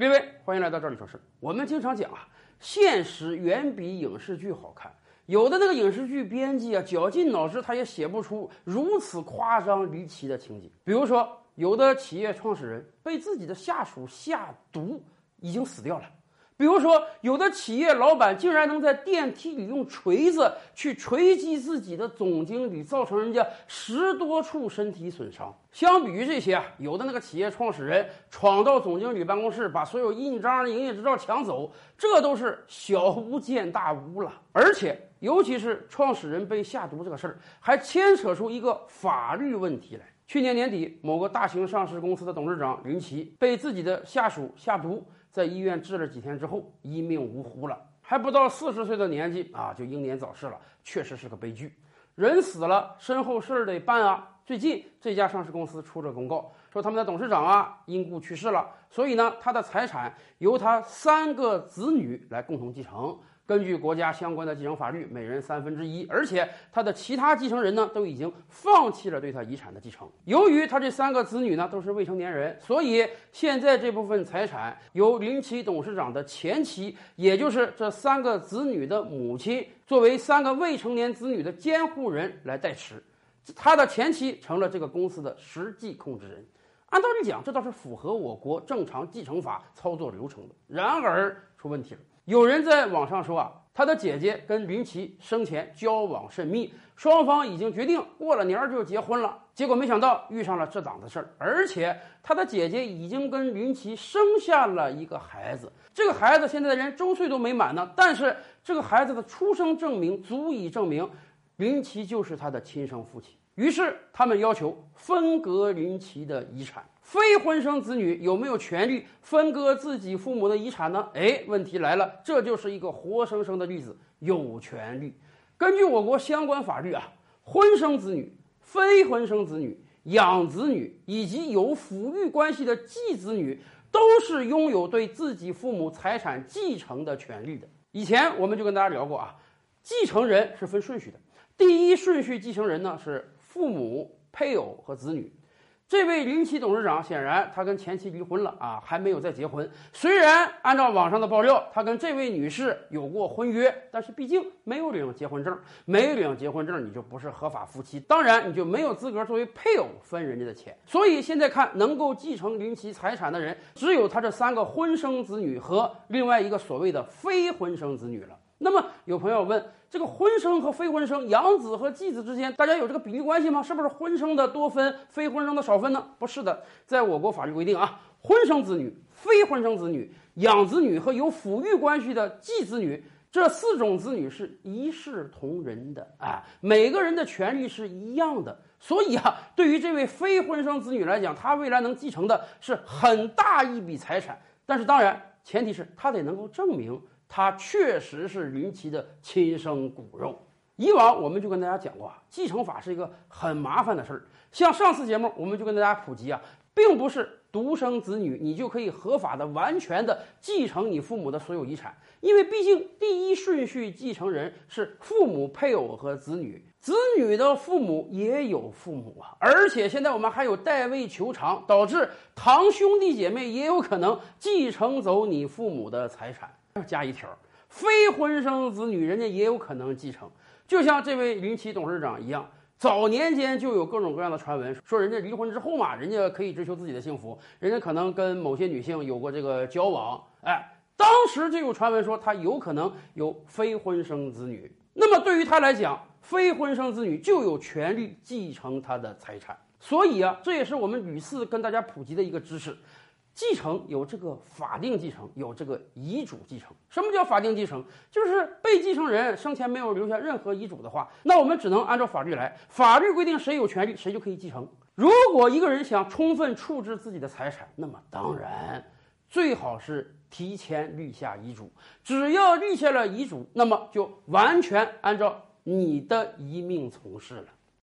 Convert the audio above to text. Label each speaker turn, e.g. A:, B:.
A: 各位，欢迎来到这里说事。我们经常讲啊，现实远比影视剧好看。有的那个影视剧编辑啊，绞尽脑汁他也写不出如此夸张离奇的情景。比如说，有的企业创始人被自己的下属下毒，已经死掉了。比如说，有的企业老板竟然能在电梯里用锤子去锤击自己的总经理，造成人家十多处身体损伤。相比于这些，有的那个企业创始人闯到总经理办公室，把所有印章、营业执照抢走，这都是小巫见大巫了。而且，尤其是创始人被下毒这个事儿，还牵扯出一个法律问题来。去年年底，某个大型上市公司的董事长林奇被自己的下属下毒。在医院治了几天之后，一命呜呼了，还不到四十岁的年纪啊，就英年早逝了，确实是个悲剧。人死了，身后事儿得办啊。最近这家上市公司出了公告，说他们的董事长啊因故去世了，所以呢，他的财产由他三个子女来共同继承。根据国家相关的继承法律，每人三分之一，而且他的其他继承人呢都已经放弃了对他遗产的继承。由于他这三个子女呢都是未成年人，所以现在这部分财产由林奇董事长的前妻，也就是这三个子女的母亲，作为三个未成年子女的监护人来代持。他的前妻成了这个公司的实际控制人。按道理讲，这倒是符合我国正常继承法操作流程的。然而出问题了。有人在网上说啊，他的姐姐跟林奇生前交往甚密，双方已经决定过了年儿就结婚了。结果没想到遇上了这档子事儿，而且他的姐姐已经跟林奇生下了一个孩子，这个孩子现在连周岁都没满呢。但是这个孩子的出生证明足以证明林奇就是他的亲生父亲。于是他们要求分割林奇的遗产。非婚生子女有没有权利分割自己父母的遗产呢？哎，问题来了，这就是一个活生生的例子，有权利。根据我国相关法律啊，婚生子女、非婚生子女、养子女以及有抚育关系的继子女，都是拥有对自己父母财产继承的权利的。以前我们就跟大家聊过啊，继承人是分顺序的，第一顺序继承人呢是父母、配偶和子女。这位林奇董事长显然他跟前妻离婚了啊，还没有再结婚。虽然按照网上的爆料，他跟这位女士有过婚约，但是毕竟没有领结婚证，没领结婚证你就不是合法夫妻，当然你就没有资格作为配偶分人家的钱。所以现在看能够继承林奇财产的人，只有他这三个婚生子女和另外一个所谓的非婚生子女了。那么有朋友问，这个婚生和非婚生，养子和继子之间，大家有这个比例关系吗？是不是婚生的多分，非婚生的少分呢？不是的，在我国法律规定啊，婚生子女、非婚生子女、养子女和有抚育关系的继子女这四种子女是一视同仁的啊，每个人的权利是一样的。所以啊，对于这位非婚生子女来讲，他未来能继承的是很大一笔财产，但是当然前提是他得能够证明。他确实是林奇的亲生骨肉。以往我们就跟大家讲过啊，继承法是一个很麻烦的事儿。像上次节目，我们就跟大家普及啊，并不是独生子女你就可以合法的、完全的继承你父母的所有遗产，因为毕竟第一顺序继承人是父母、配偶和子女，子女的父母也有父母啊。而且现在我们还有代位求偿，导致堂兄弟姐妹也有可能继承走你父母的财产。要加一条，非婚生子女人家也有可能继承，就像这位林奇董事长一样，早年间就有各种各样的传闻，说人家离婚之后嘛，人家可以追求自己的幸福，人家可能跟某些女性有过这个交往，哎，当时就有传闻说他有可能有非婚生子女，那么对于他来讲，非婚生子女就有权利继承他的财产，所以啊，这也是我们屡次跟大家普及的一个知识。继承有这个法定继承，有这个遗嘱继承。什么叫法定继承？就是被继承人生前没有留下任何遗嘱的话，那我们只能按照法律来。法律规定谁有权利，谁就可以继承。如果一个人想充分处置自己的财产，那么当然最好是提前立下遗嘱。只要立下了遗嘱，那么就完全按照你的遗命从事了。